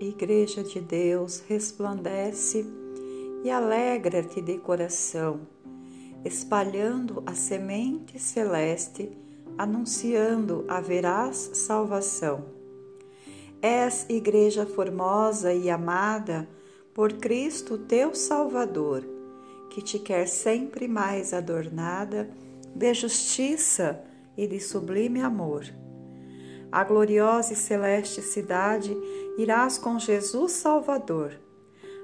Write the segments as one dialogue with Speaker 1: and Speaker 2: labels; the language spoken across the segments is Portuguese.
Speaker 1: Igreja de Deus, resplandece e alegra-te de coração, espalhando a semente celeste, anunciando a veraz salvação. És igreja formosa e amada por Cristo teu Salvador, que te quer sempre mais adornada de justiça e de sublime amor a gloriosa e celeste cidade, irás com Jesus Salvador.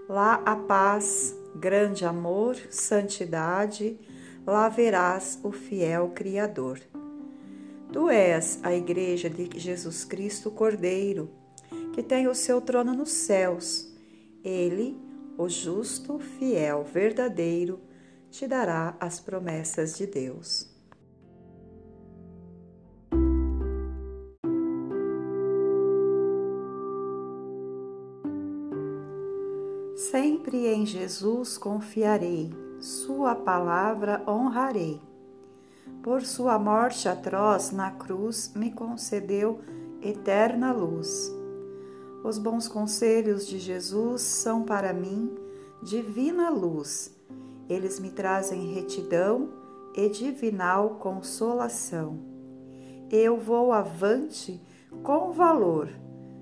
Speaker 1: Lá a paz, grande amor, santidade, lá verás o fiel Criador. Tu és a Igreja de Jesus Cristo Cordeiro, que tem o seu trono nos céus. Ele, o justo, fiel, verdadeiro, te dará as promessas de Deus. Sempre em Jesus confiarei, Sua palavra honrarei. Por Sua morte atroz na cruz me concedeu eterna luz. Os bons conselhos de Jesus são para mim divina luz. Eles me trazem retidão e divinal consolação. Eu vou avante com valor,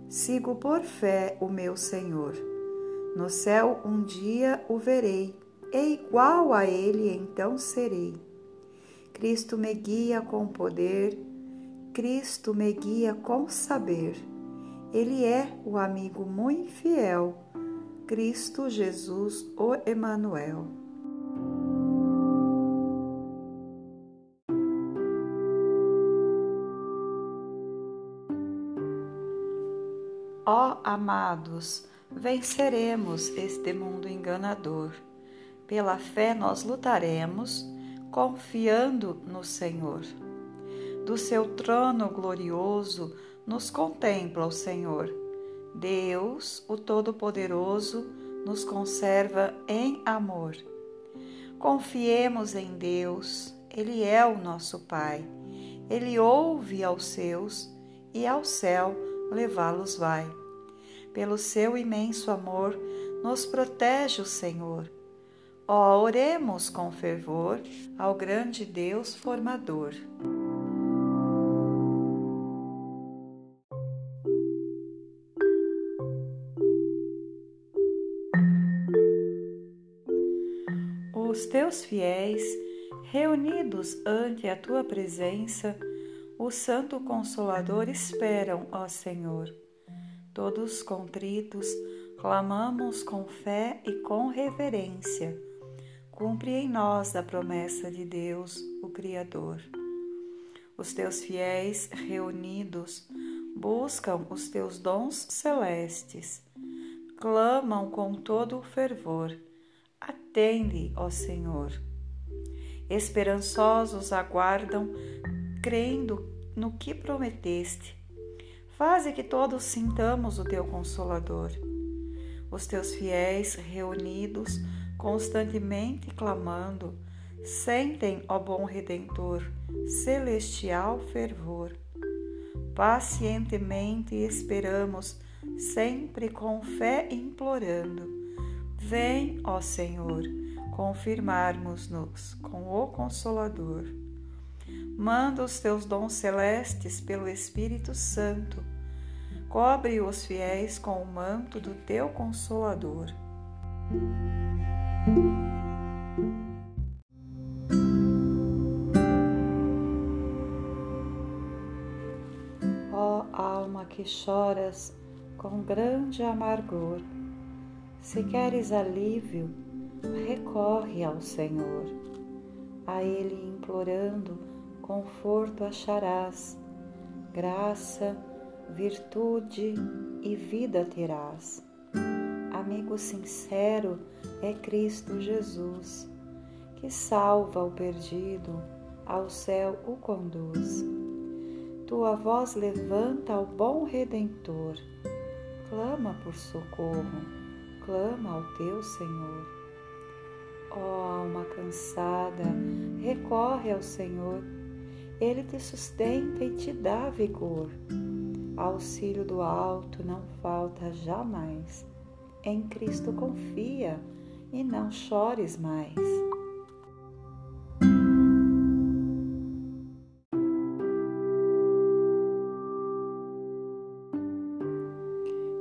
Speaker 1: sigo por fé o meu Senhor. No céu um dia o verei, e igual a ele então serei. Cristo me guia com poder, Cristo me guia com saber. Ele é o amigo muito fiel, Cristo Jesus, o Emanuel. Ó amados, venceremos este mundo enganador. Pela fé nós lutaremos, confiando no Senhor. Do seu trono glorioso nos contempla o Senhor. Deus, o Todo-Poderoso, nos conserva em amor. Confiemos em Deus, Ele é o nosso Pai. Ele ouve aos seus e ao céu levá-los vai. Pelo seu imenso amor, nos protege o Senhor. Ó, oremos com fervor ao grande Deus formador. Os teus fiéis, reunidos ante a tua presença, o Santo Consolador esperam, ó Senhor. Todos contritos, clamamos com fé e com reverência. Cumpre em nós a promessa de Deus, o Criador. Os teus fiéis reunidos buscam os teus dons celestes, clamam com todo o fervor. Atende, ó Senhor. Esperançosos aguardam, crendo no que prometeste Faze que todos sintamos o teu consolador. Os teus fiéis reunidos, constantemente clamando, sentem, ó bom Redentor, celestial fervor. Pacientemente esperamos, sempre com fé implorando. Vem, ó Senhor, confirmarmos-nos com o Consolador. Manda os teus dons celestes pelo Espírito Santo Cobre os fiéis com o manto do teu consolador. Ó oh, alma que choras com grande amargor, se queres alívio, recorre ao Senhor. A Ele implorando, conforto acharás, graça, virtude e vida terás. Amigo sincero é Cristo Jesus, que salva o perdido, ao céu o conduz. Tua voz levanta ao bom Redentor, clama por socorro, clama ao teu Senhor. Ó oh, alma cansada, recorre ao Senhor, Ele te sustenta e te dá vigor auxílio do alto não falta jamais. Em Cristo confia e não chores mais.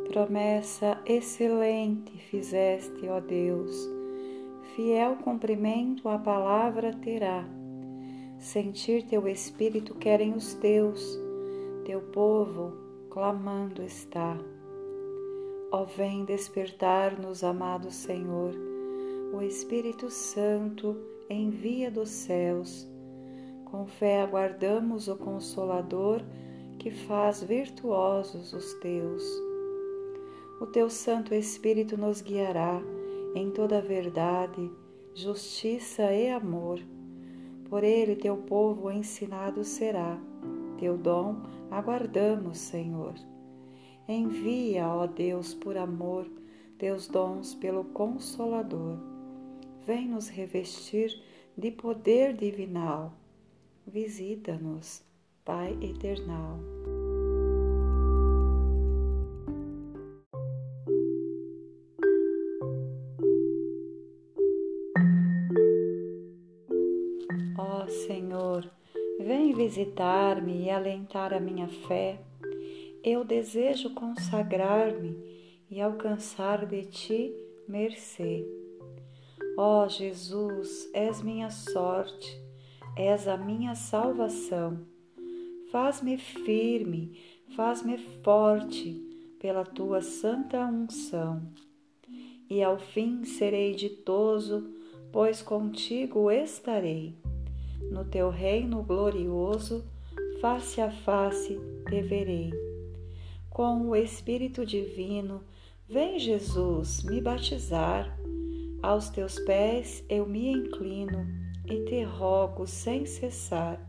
Speaker 1: Promessa excelente fizeste, ó Deus, fiel cumprimento a palavra terá. Sentir teu espírito querem os teus, teu povo clamando está. Ó, vem despertar-nos, amado Senhor, o Espírito Santo envia dos céus. Com fé aguardamos o Consolador que faz virtuosos os teus o teu Santo Espírito nos guiará em toda a verdade, justiça e amor. Por ele teu povo ensinado será. Teu dom aguardamos, Senhor. Envia, ó Deus, por amor, teus dons pelo Consolador. Vem nos revestir de poder divinal. Visita-nos, Pai eternal. Visitar-me e alentar a minha fé. Eu desejo consagrar-me e alcançar de ti mercê. Ó Jesus, és minha sorte, és a minha salvação. Faz-me firme, faz-me forte pela tua santa unção. E ao fim serei ditoso, pois contigo estarei no teu reino glorioso, face a face te verei. Com o Espírito Divino, vem Jesus me batizar. Aos teus pés eu me inclino e te rogo sem cessar.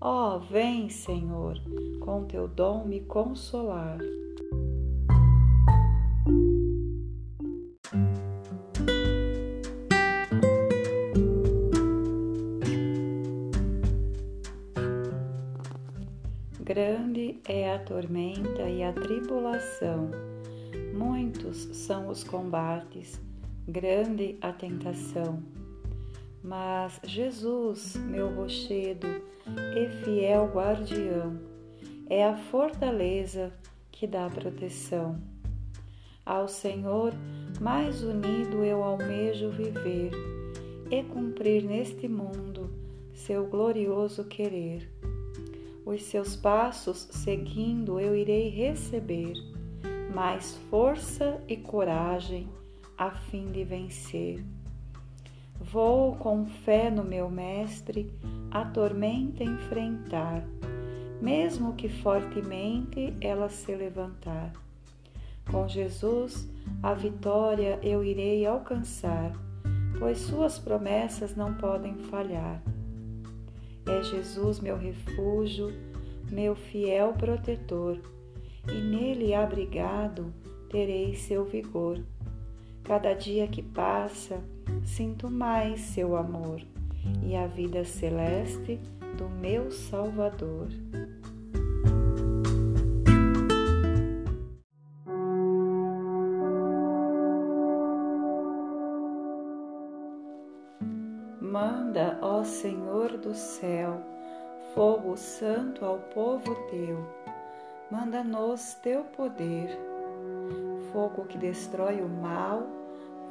Speaker 1: Ó, oh, vem, Senhor, com teu dom me consolar. A tribulação, muitos são os combates, grande a tentação. Mas Jesus, meu rochedo e fiel guardião, é a fortaleza que dá proteção. Ao Senhor mais unido eu almejo viver e cumprir neste mundo seu glorioso querer os seus passos seguindo, eu irei receber mais força e coragem a fim de vencer. Vou com fé no meu Mestre a tormenta enfrentar, mesmo que fortemente ela se levantar. Com Jesus a vitória eu irei alcançar, pois suas promessas não podem falhar. É Jesus meu refúgio, meu fiel protetor, e nele abrigado terei seu vigor. Cada dia que passa, sinto mais seu amor e a vida celeste do meu Salvador. Ó Senhor do céu, fogo santo ao povo teu. Manda-nos teu poder, fogo que destrói o mal,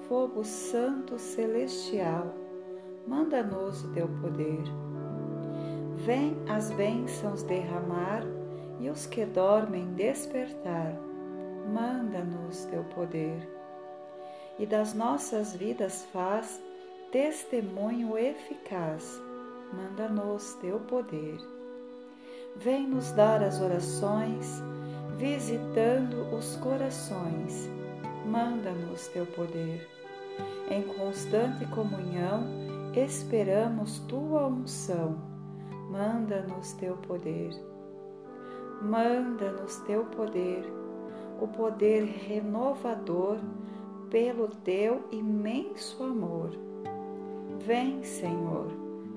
Speaker 1: fogo santo celestial. Manda-nos o teu poder. Vem as bênçãos derramar e os que dormem despertar. Manda-nos teu poder. E das nossas vidas faz testemunho eficaz, manda-nos teu poder. Vem nos dar as orações, visitando os corações, manda-nos teu poder. Em constante comunhão, esperamos tua unção, manda-nos teu poder. Manda-nos teu poder, o poder renovador pelo teu imenso amor Vem, Senhor,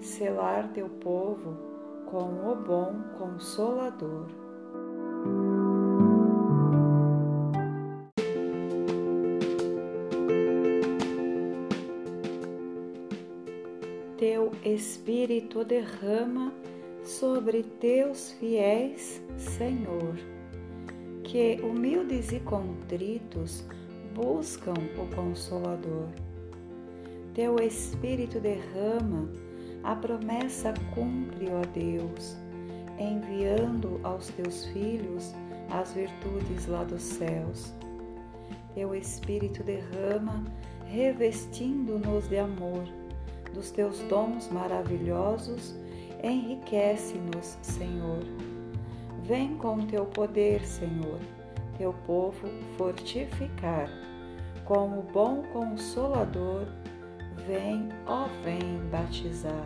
Speaker 1: selar teu povo com o bom consolador. Teu Espírito derrama sobre teus fiéis, Senhor, que humildes e contritos buscam o Consolador teu Espírito derrama, a promessa cumpre, ó Deus, enviando aos teus filhos as virtudes lá dos céus. Teu Espírito derrama, revestindo-nos de amor, dos teus dons maravilhosos, enriquece-nos, Senhor. Vem com teu poder, Senhor, teu povo fortificar. Como bom consolador, vem, ó vem batizar.